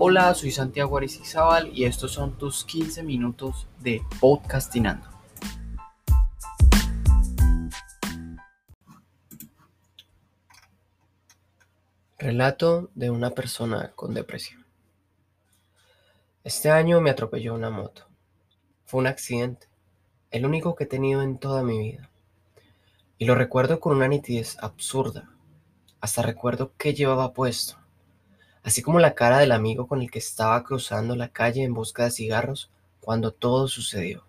Hola, soy Santiago Arecizábal y estos son tus 15 minutos de podcastinando. Relato de una persona con depresión. Este año me atropelló una moto. Fue un accidente, el único que he tenido en toda mi vida. Y lo recuerdo con una nitidez absurda. Hasta recuerdo qué llevaba puesto así como la cara del amigo con el que estaba cruzando la calle en busca de cigarros cuando todo sucedió.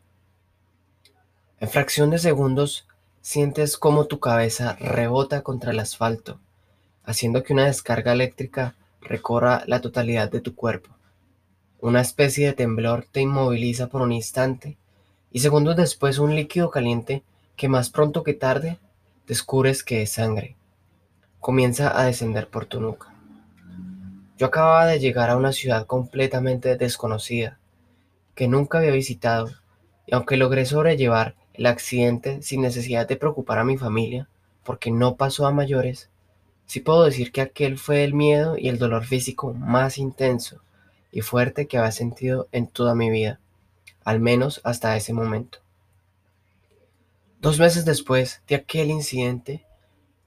En fracción de segundos sientes cómo tu cabeza rebota contra el asfalto, haciendo que una descarga eléctrica recorra la totalidad de tu cuerpo. Una especie de temblor te inmoviliza por un instante y segundos después un líquido caliente que más pronto que tarde descubres que es sangre. Comienza a descender por tu nuca. Yo acababa de llegar a una ciudad completamente desconocida, que nunca había visitado, y aunque logré sobrellevar el accidente sin necesidad de preocupar a mi familia, porque no pasó a mayores, sí puedo decir que aquel fue el miedo y el dolor físico más intenso y fuerte que había sentido en toda mi vida, al menos hasta ese momento. Dos meses después de aquel incidente,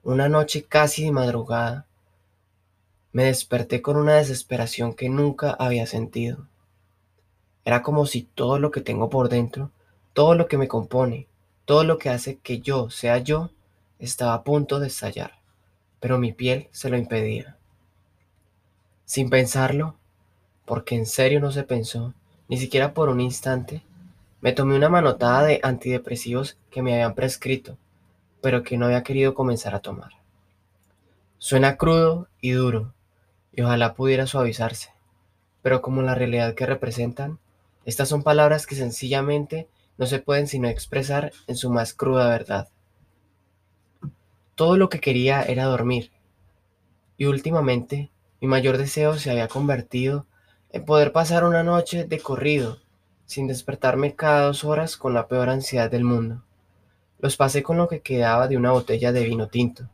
una noche casi de madrugada, me desperté con una desesperación que nunca había sentido. Era como si todo lo que tengo por dentro, todo lo que me compone, todo lo que hace que yo sea yo, estaba a punto de estallar, pero mi piel se lo impedía. Sin pensarlo, porque en serio no se pensó, ni siquiera por un instante, me tomé una manotada de antidepresivos que me habían prescrito, pero que no había querido comenzar a tomar. Suena crudo y duro, y ojalá pudiera suavizarse. Pero como la realidad que representan, estas son palabras que sencillamente no se pueden sino expresar en su más cruda verdad. Todo lo que quería era dormir, y últimamente mi mayor deseo se había convertido en poder pasar una noche de corrido, sin despertarme cada dos horas con la peor ansiedad del mundo. Los pasé con lo que quedaba de una botella de vino tinto,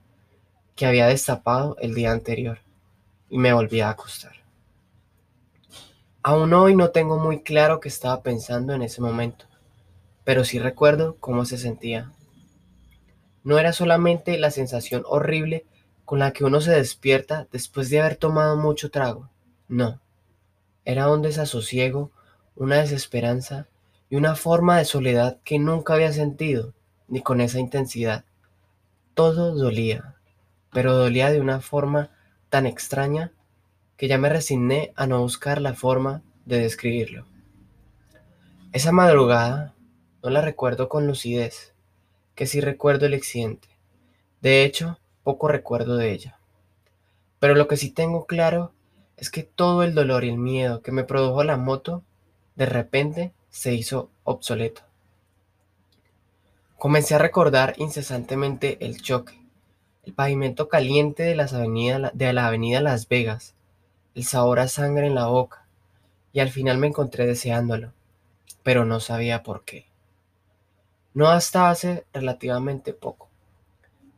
que había destapado el día anterior y me volví a acostar. Aún hoy no tengo muy claro qué estaba pensando en ese momento, pero sí recuerdo cómo se sentía. No era solamente la sensación horrible con la que uno se despierta después de haber tomado mucho trago, no. Era un desasosiego, una desesperanza y una forma de soledad que nunca había sentido, ni con esa intensidad. Todo dolía, pero dolía de una forma tan extraña que ya me resigné a no buscar la forma de describirlo. Esa madrugada no la recuerdo con lucidez, que sí recuerdo el accidente. De hecho, poco recuerdo de ella. Pero lo que sí tengo claro es que todo el dolor y el miedo que me produjo la moto, de repente se hizo obsoleto. Comencé a recordar incesantemente el choque, el pavimento caliente de, las de la avenida Las Vegas, el sabor a sangre en la boca, y al final me encontré deseándolo, pero no sabía por qué. No hasta hace relativamente poco,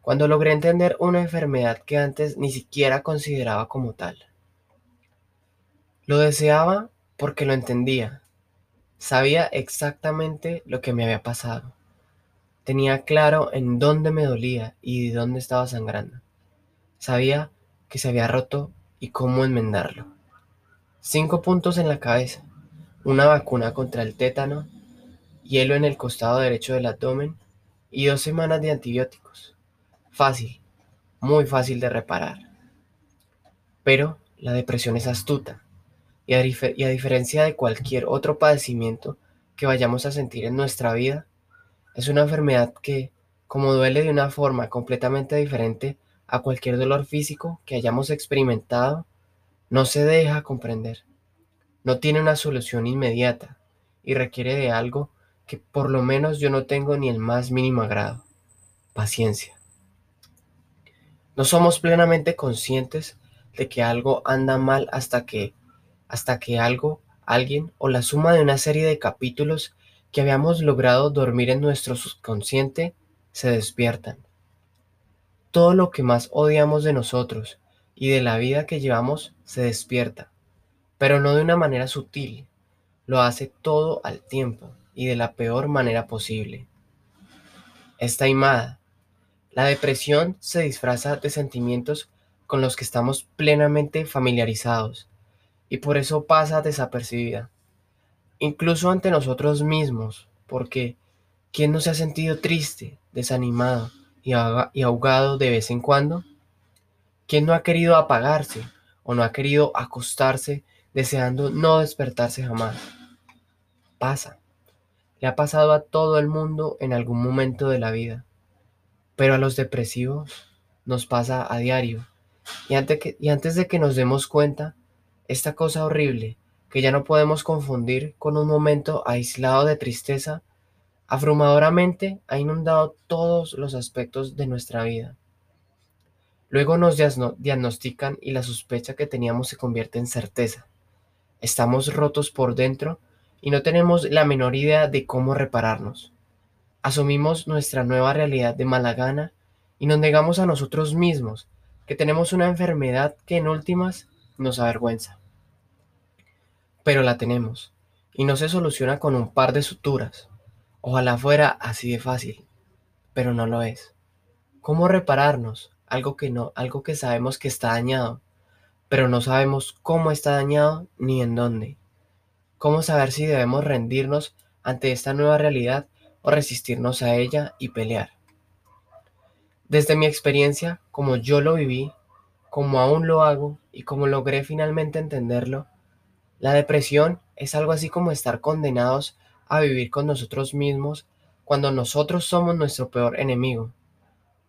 cuando logré entender una enfermedad que antes ni siquiera consideraba como tal. Lo deseaba porque lo entendía, sabía exactamente lo que me había pasado Tenía claro en dónde me dolía y de dónde estaba sangrando. Sabía que se había roto y cómo enmendarlo. Cinco puntos en la cabeza, una vacuna contra el tétano, hielo en el costado derecho del abdomen y dos semanas de antibióticos. Fácil, muy fácil de reparar. Pero la depresión es astuta y a, y a diferencia de cualquier otro padecimiento que vayamos a sentir en nuestra vida, es una enfermedad que, como duele de una forma completamente diferente a cualquier dolor físico que hayamos experimentado, no se deja comprender. No tiene una solución inmediata y requiere de algo que por lo menos yo no tengo ni el más mínimo agrado. Paciencia. No somos plenamente conscientes de que algo anda mal hasta que, hasta que algo, alguien o la suma de una serie de capítulos que habíamos logrado dormir en nuestro subconsciente se despiertan. Todo lo que más odiamos de nosotros y de la vida que llevamos se despierta. pero no de una manera sutil. Lo hace todo al tiempo y de la peor manera posible. Está imada. La depresión se disfraza de sentimientos con los que estamos plenamente familiarizados y por eso pasa desapercibida, incluso ante nosotros mismos, porque ¿quién no se ha sentido triste, desanimado y ahogado de vez en cuando? ¿Quién no ha querido apagarse o no ha querido acostarse deseando no despertarse jamás? Pasa. Le ha pasado a todo el mundo en algún momento de la vida. Pero a los depresivos nos pasa a diario. Y antes, y antes de que nos demos cuenta, esta cosa horrible que ya no podemos confundir con un momento aislado de tristeza, abrumadoramente ha inundado todos los aspectos de nuestra vida. Luego nos diagnostican y la sospecha que teníamos se convierte en certeza. Estamos rotos por dentro y no tenemos la menor idea de cómo repararnos. Asumimos nuestra nueva realidad de mala gana y nos negamos a nosotros mismos que tenemos una enfermedad que en últimas nos avergüenza. Pero la tenemos y no se soluciona con un par de suturas. Ojalá fuera así de fácil, pero no lo es. ¿Cómo repararnos? algo que no, algo que sabemos que está dañado, pero no sabemos cómo está dañado ni en dónde. ¿Cómo saber si debemos rendirnos ante esta nueva realidad o resistirnos a ella y pelear? Desde mi experiencia, como yo lo viví, como aún lo hago y como logré finalmente entenderlo, la depresión es algo así como estar condenados a vivir con nosotros mismos cuando nosotros somos nuestro peor enemigo.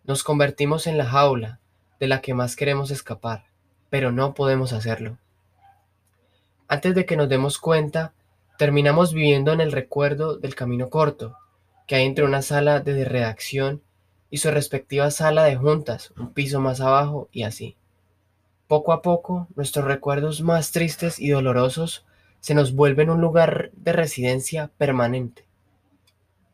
Nos convertimos en la jaula de la que más queremos escapar, pero no podemos hacerlo. Antes de que nos demos cuenta, terminamos viviendo en el recuerdo del camino corto que hay entre una sala de redacción y su respectiva sala de juntas, un piso más abajo y así. Poco a poco, nuestros recuerdos más tristes y dolorosos se nos vuelven un lugar de residencia permanente.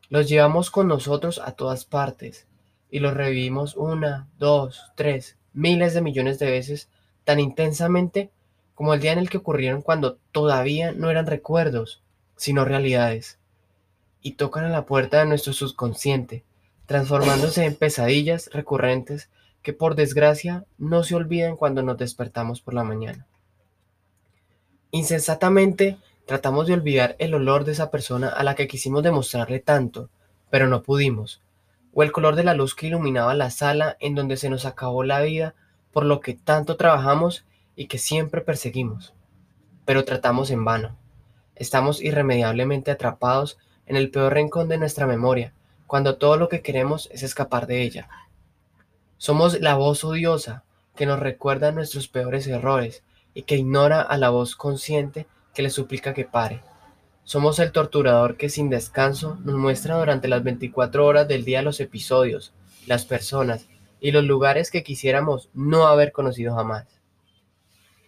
Los llevamos con nosotros a todas partes, y los revivimos una, dos, tres, miles de millones de veces tan intensamente como el día en el que ocurrieron cuando todavía no eran recuerdos, sino realidades, y tocan a la puerta de nuestro subconsciente, transformándose en pesadillas recurrentes que por desgracia no se olvidan cuando nos despertamos por la mañana. Insensatamente tratamos de olvidar el olor de esa persona a la que quisimos demostrarle tanto, pero no pudimos, o el color de la luz que iluminaba la sala en donde se nos acabó la vida por lo que tanto trabajamos y que siempre perseguimos. Pero tratamos en vano. Estamos irremediablemente atrapados en el peor rincón de nuestra memoria, cuando todo lo que queremos es escapar de ella. Somos la voz odiosa que nos recuerda nuestros peores errores y que ignora a la voz consciente que le suplica que pare. Somos el torturador que sin descanso nos muestra durante las 24 horas del día los episodios, las personas y los lugares que quisiéramos no haber conocido jamás.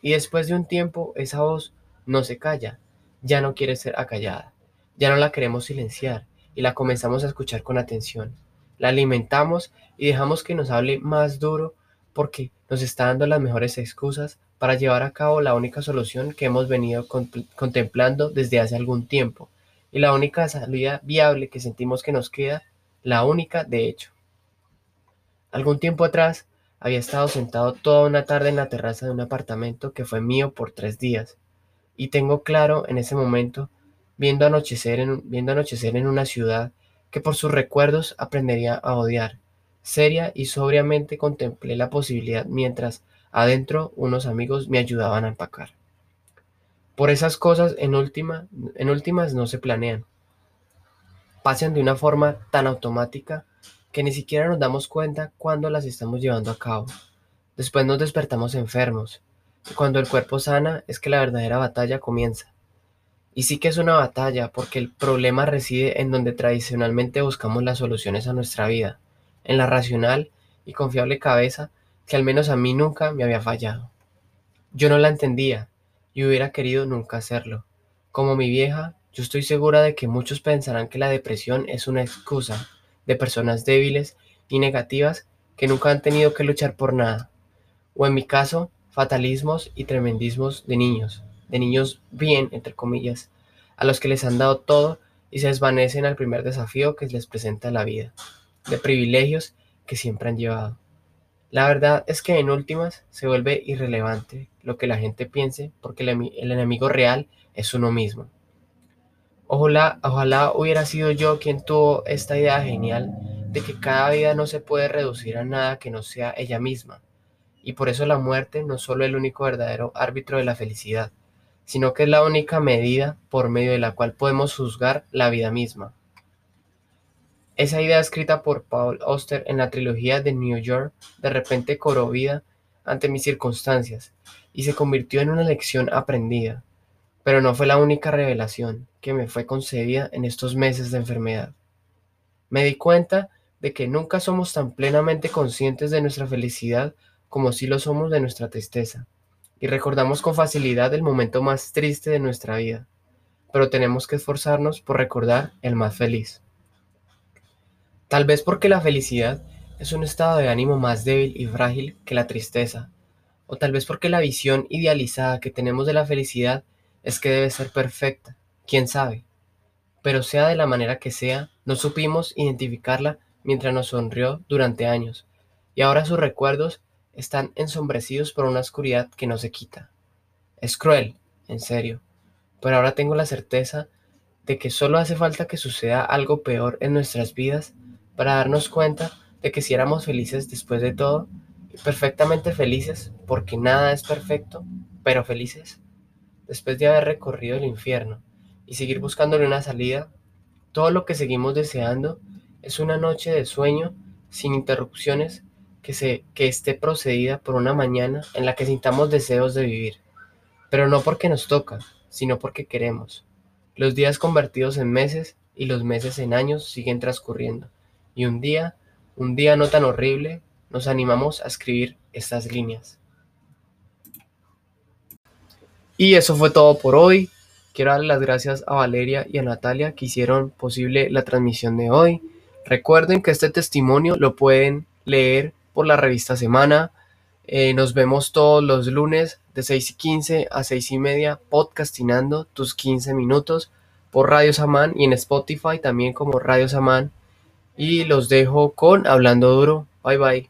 Y después de un tiempo esa voz no se calla, ya no quiere ser acallada, ya no la queremos silenciar y la comenzamos a escuchar con atención. La alimentamos y dejamos que nos hable más duro porque nos está dando las mejores excusas para llevar a cabo la única solución que hemos venido contemplando desde hace algún tiempo y la única salida viable que sentimos que nos queda, la única de hecho. Algún tiempo atrás había estado sentado toda una tarde en la terraza de un apartamento que fue mío por tres días y tengo claro en ese momento, viendo anochecer en, viendo anochecer en una ciudad que por sus recuerdos aprendería a odiar, seria y sobriamente contemplé la posibilidad mientras Adentro unos amigos me ayudaban a empacar. Por esas cosas en, última, en últimas no se planean. Pasan de una forma tan automática que ni siquiera nos damos cuenta cuando las estamos llevando a cabo. Después nos despertamos enfermos. Y cuando el cuerpo sana es que la verdadera batalla comienza. Y sí que es una batalla porque el problema reside en donde tradicionalmente buscamos las soluciones a nuestra vida, en la racional y confiable cabeza que al menos a mí nunca me había fallado. Yo no la entendía y hubiera querido nunca hacerlo. Como mi vieja, yo estoy segura de que muchos pensarán que la depresión es una excusa de personas débiles y negativas que nunca han tenido que luchar por nada, o en mi caso, fatalismos y tremendismos de niños. De niños bien, entre comillas, a los que les han dado todo y se desvanecen al primer desafío que les presenta la vida, de privilegios que siempre han llevado. La verdad es que en últimas se vuelve irrelevante lo que la gente piense porque el, enemigo real es uno mismo. Ojalá, ojalá hubiera sido yo quien tuvo esta idea genial de que cada vida no se puede reducir a nada que no sea ella misma, y por eso la muerte no solo el único verdadero árbitro de la felicidad, sino que es la única medida por medio de la cual podemos juzgar la vida misma. Esa idea escrita por Paul Auster en la trilogía de New York de repente cobró vida ante mis circunstancias y se convirtió en una lección aprendida, pero no fue la única revelación que me fue concedida en estos meses de enfermedad. Me di cuenta de que nunca somos tan plenamente conscientes de nuestra felicidad como si lo somos de nuestra tristeza, y recordamos con facilidad el momento más triste de nuestra vida, pero tenemos que esforzarnos por recordar el más feliz. Tal vez porque la felicidad es un estado de ánimo más débil y frágil que la tristeza, o tal vez porque la visión idealizada que tenemos de la felicidad es que debe ser perfecta, quién sabe. Pero sea de la manera que sea, no supimos identificarla mientras nos sonrió durante años, y ahora sus recuerdos están ensombrecidos por una oscuridad que no se quita. Es cruel, en serio, pero ahora tengo la certeza de que solo hace falta que suceda algo peor en nuestras vidas para darnos cuenta de que si éramos felices después de todo, perfectamente felices, porque nada es perfecto, pero felices, después de haber recorrido el infierno y seguir buscándole una salida, todo lo que seguimos deseando es una noche de sueño sin interrupciones que, se, que esté procedida por una mañana en la que sintamos deseos de vivir, pero no porque nos toca, sino porque queremos. Los días convertidos en meses y los meses en años siguen transcurriendo, y un día, un día no tan horrible, nos animamos a escribir estas líneas. Y eso fue todo por hoy. Quiero darle las gracias a Valeria y a Natalia que hicieron posible la transmisión de hoy. Recuerden que este testimonio lo pueden leer por la revista Semana. Eh, nos vemos todos los lunes de 6 y 15 a 6 y media podcastinando tus 15 minutos por Radio Samán y en Spotify también como Radio Samán. Y los dejo con Hablando Duro. Bye bye.